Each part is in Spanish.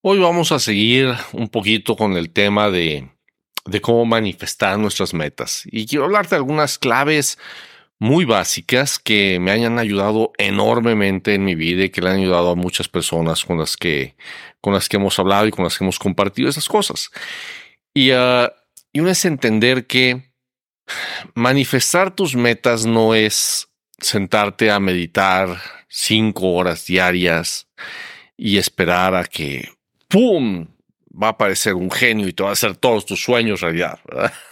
Hoy vamos a seguir un poquito con el tema de, cómo manifestar nuestras metas. Y quiero hablarte de algunas claves muy básicas que me hayan ayudado enormemente en mi vida y que le han ayudado a muchas personas con las que, con las que hemos hablado y con las que hemos compartido esas cosas. Y, uh, y una es entender que manifestar tus metas no es sentarte a meditar cinco horas diarias y esperar a que ¡pum! va a aparecer un genio y te va a hacer todos tus sueños realidad.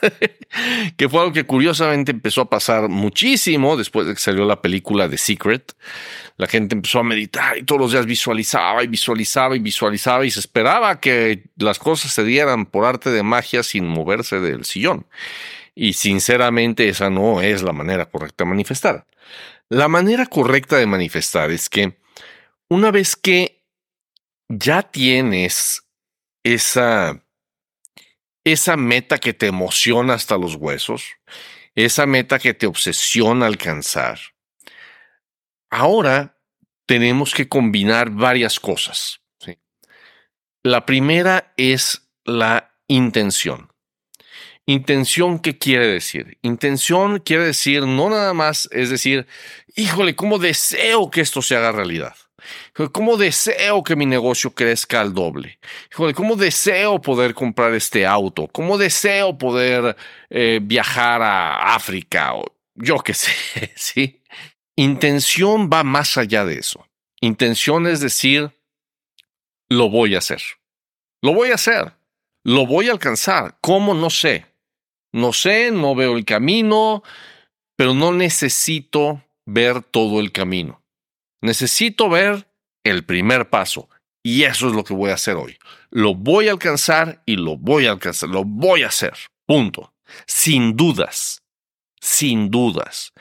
que fue algo que curiosamente empezó a pasar muchísimo después de que salió la película The Secret. La gente empezó a meditar y todos los días visualizaba y visualizaba y visualizaba y se esperaba que las cosas se dieran por arte de magia sin moverse del sillón. Y sinceramente esa no es la manera correcta de manifestar. La manera correcta de manifestar es que una vez que ya tienes esa, esa meta que te emociona hasta los huesos, esa meta que te obsesiona alcanzar. Ahora tenemos que combinar varias cosas. La primera es la intención. Intención, ¿qué quiere decir? Intención quiere decir no nada más, es decir, híjole, ¿cómo deseo que esto se haga realidad? ¿Cómo deseo que mi negocio crezca al doble? ¿Cómo deseo poder comprar este auto? ¿Cómo deseo poder eh, viajar a África? O yo qué sé, ¿sí? Intención va más allá de eso. Intención es decir, lo voy a hacer. Lo voy a hacer. Lo voy a alcanzar. ¿Cómo? No sé. No sé, no veo el camino, pero no necesito ver todo el camino. Necesito ver el primer paso y eso es lo que voy a hacer hoy. Lo voy a alcanzar y lo voy a alcanzar, lo voy a hacer. Punto. Sin dudas. Sin dudas.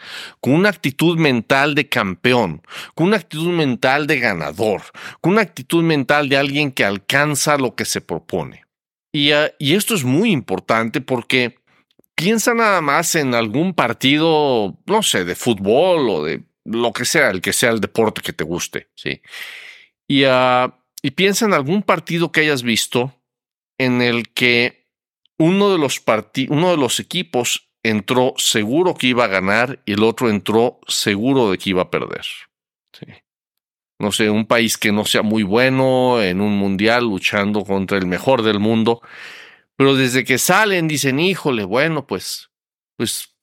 Con una actitud mental de campeón, con una actitud mental de ganador, con una actitud mental de alguien que alcanza lo que se propone. Y, y esto es muy importante porque piensa nada más en algún partido, no sé, de fútbol o de lo que sea, el que sea el deporte que te guste, ¿sí? Y, uh, y piensa en algún partido que hayas visto en el que uno de los uno de los equipos entró seguro que iba a ganar y el otro entró seguro de que iba a perder. No sé, un país que no sea muy bueno en un mundial luchando contra el mejor del mundo, pero desde que salen dicen, híjole, bueno, pues, pues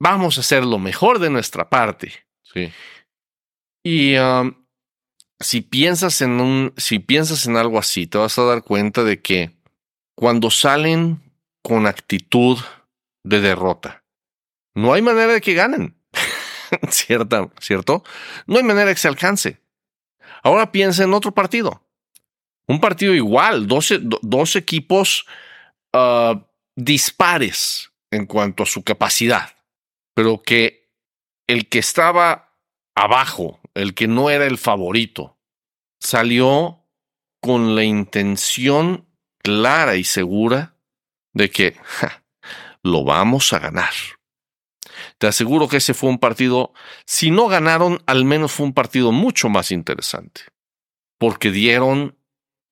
vamos a hacer lo mejor de nuestra parte. Sí. Y si piensas en un, si piensas en algo así, te vas a dar cuenta de que cuando salen con actitud de derrota, no hay manera de que ganen. ¿Cierta, ¿Cierto? No hay manera de que se alcance. Ahora piensa en otro partido. Un partido igual, dos, dos equipos uh, dispares en cuanto a su capacidad, pero que el que estaba abajo, el que no era el favorito, salió con la intención clara y segura de que lo vamos a ganar. Te aseguro que ese fue un partido, si no ganaron, al menos fue un partido mucho más interesante, porque dieron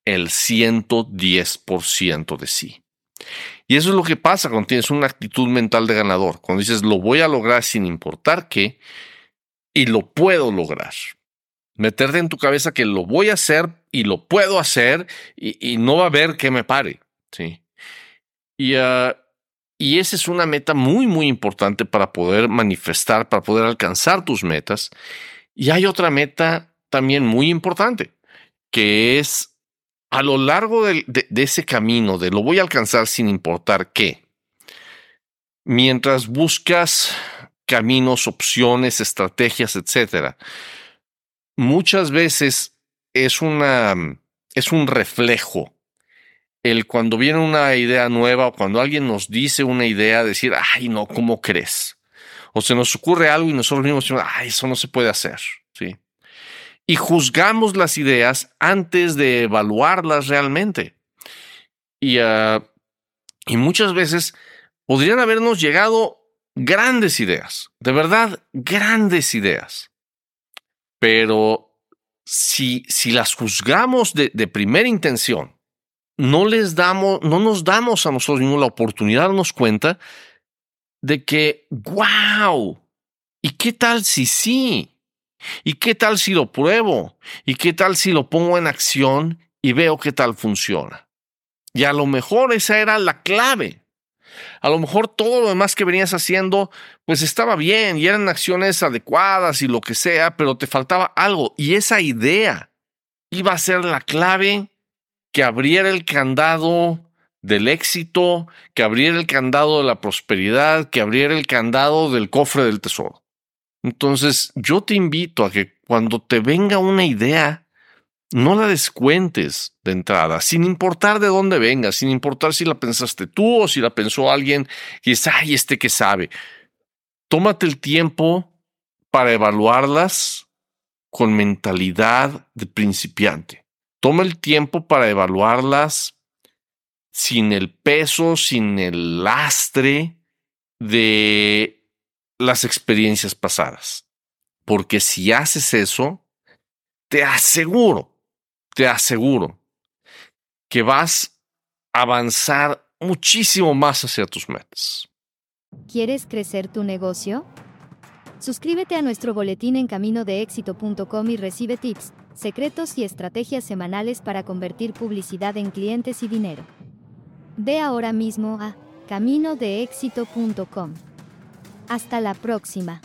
el 110% de sí. Y eso es lo que pasa cuando tienes una actitud mental de ganador, cuando dices lo voy a lograr sin importar qué y lo puedo lograr. Meterte en tu cabeza que lo voy a hacer y lo puedo hacer y, no va a haber que me pare. ¿sí? Y, uh, y esa es una meta muy, muy importante para poder manifestar, para poder alcanzar tus metas. Y hay otra meta también muy importante, que es a lo largo de, ese camino, de lo voy a alcanzar sin importar qué, mientras buscas caminos, opciones, estrategias, etcétera, muchas veces es una es un reflejo el cuando viene una idea nueva o cuando alguien nos dice una idea, decir, ay, no, ¿cómo crees? O se nos ocurre algo y nosotros mismos decimos, ay, eso no se puede hacer. Y juzgamos las ideas antes de evaluarlas realmente. Y, uh, y muchas veces podrían habernos llegado grandes ideas, de verdad, grandes ideas. Pero si, si las juzgamos de, de primera intención, no les damos, no nos damos a nosotros mismos la oportunidad de darnos cuenta de que, wow, ¿y qué tal si sí? ¿Y qué tal si lo pruebo? ¿Y qué tal si lo pongo en acción y veo qué tal funciona? Y a lo mejor esa era la clave. A lo mejor todo lo demás que venías haciendo, pues estaba bien y eran acciones adecuadas y lo que sea, pero te faltaba algo. Y esa idea iba a ser la clave que abriera el candado del éxito, que abriera el candado de la prosperidad, que abriera el candado del cofre del tesoro. Entonces, yo te invito a que cuando te venga una idea, no la descuentes de entrada, sin importar de dónde venga, sin importar si la pensaste tú o si la pensó alguien y es, ay, este que sabe. Tómate el tiempo para evaluarlas con mentalidad de principiante. Toma el tiempo para evaluarlas sin el peso, sin el lastre de las experiencias pasadas. Porque si haces eso, te aseguro, te aseguro que vas a avanzar muchísimo más hacia tus metas. ¿Quieres crecer tu negocio? Suscríbete a nuestro boletín en caminodeéxito.com y recibe tips, secretos y estrategias semanales para convertir publicidad en clientes y dinero. Ve ahora mismo a caminodeéxito.com. Hasta la próxima.